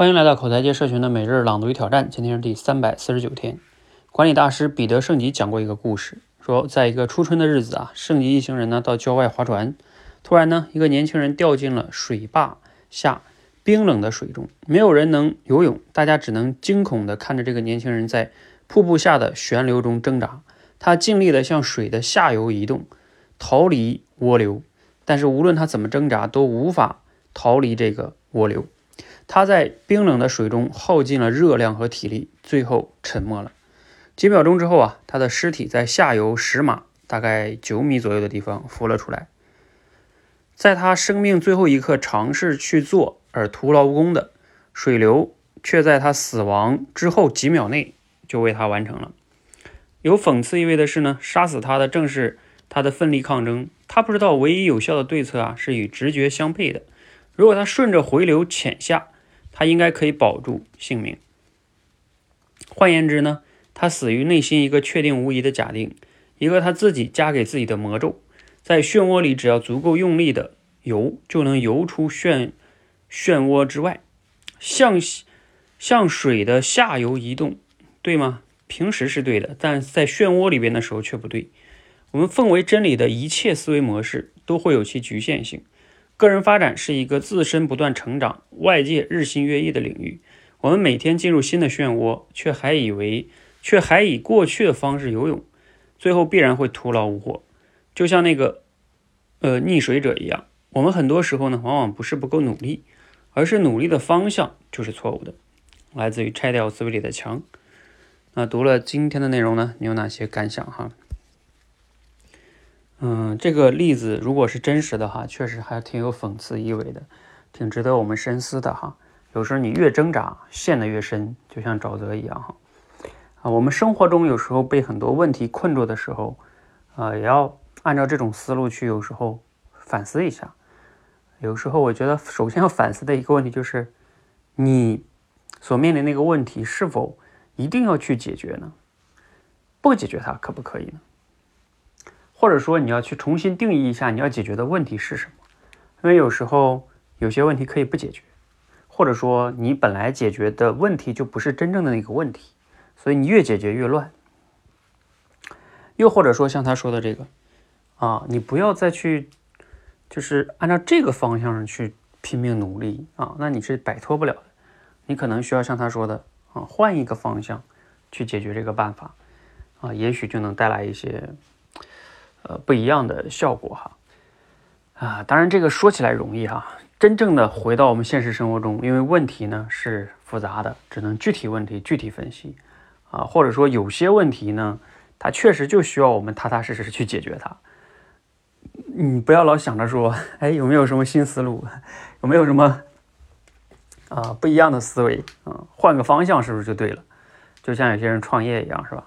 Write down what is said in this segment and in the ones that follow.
欢迎来到口才界社群的每日朗读与挑战，今天是第三百四十九天。管理大师彼得圣吉讲过一个故事，说在一个初春的日子啊，圣吉一行人呢到郊外划船，突然呢，一个年轻人掉进了水坝下冰冷的水中，没有人能游泳，大家只能惊恐地看着这个年轻人在瀑布下的旋流中挣扎。他尽力地向水的下游移动，逃离涡流，但是无论他怎么挣扎，都无法逃离这个涡流。他在冰冷的水中耗尽了热量和体力，最后沉没了。几秒钟之后啊，他的尸体在下游十码，大概九米左右的地方浮了出来。在他生命最后一刻尝试去做而徒劳无功的水流，却在他死亡之后几秒内就为他完成了。有讽刺意味的是呢，杀死他的正是他的奋力抗争。他不知道唯一有效的对策啊，是与直觉相配的。如果他顺着回流潜下，他应该可以保住性命。换言之呢，他死于内心一个确定无疑的假定，一个他自己加给自己的魔咒：在漩涡里，只要足够用力的游，就能游出漩漩涡之外，向向水的下游移动，对吗？平时是对的，但在漩涡里边的时候却不对。我们奉为真理的一切思维模式都会有其局限性。个人发展是一个自身不断成长、外界日新月异的领域。我们每天进入新的漩涡，却还以为，却还以过去的方式游泳，最后必然会徒劳无获。就像那个，呃，溺水者一样。我们很多时候呢，往往不是不够努力，而是努力的方向就是错误的。来自于拆掉思维里的墙。那读了今天的内容呢，你有哪些感想哈？嗯，这个例子如果是真实的哈，确实还挺有讽刺意味的，挺值得我们深思的哈。有时候你越挣扎，陷得越深，就像沼泽一样哈。啊，我们生活中有时候被很多问题困住的时候，啊，也要按照这种思路去，有时候反思一下。有时候我觉得，首先要反思的一个问题就是，你所面临那个问题是否一定要去解决呢？不解决它可不可以呢？或者说你要去重新定义一下你要解决的问题是什么，因为有时候有些问题可以不解决，或者说你本来解决的问题就不是真正的那个问题，所以你越解决越乱。又或者说像他说的这个，啊，你不要再去，就是按照这个方向上去拼命努力啊，那你是摆脱不了的，你可能需要像他说的啊，换一个方向去解决这个办法啊，也许就能带来一些。呃，不一样的效果哈，啊，当然这个说起来容易哈，真正的回到我们现实生活中，因为问题呢是复杂的，只能具体问题具体分析啊，或者说有些问题呢，它确实就需要我们踏踏实实去解决它。你不要老想着说，哎，有没有什么新思路，有没有什么啊不一样的思维啊，换个方向是不是就对了？就像有些人创业一样，是吧？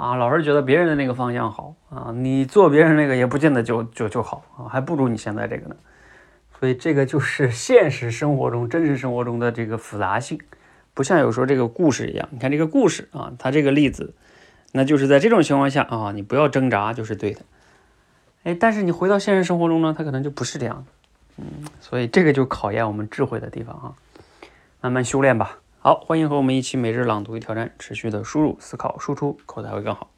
啊，老是觉得别人的那个方向好啊，你做别人那个也不见得就就就好啊，还不如你现在这个呢。所以这个就是 现实生活中、真实生活中的这个复杂性，不像有时候这个故事一样。你看这个故事啊，它这个例子，那就是在这种情况下啊，你不要挣扎就是对的。哎，但是你回到现实生活中呢，它可能就不是这样。嗯，所以这个就考验我们智慧的地方啊，慢慢修炼吧。好，欢迎和我们一起每日朗读与挑战，持续的输入、思考、输出，口才会更好。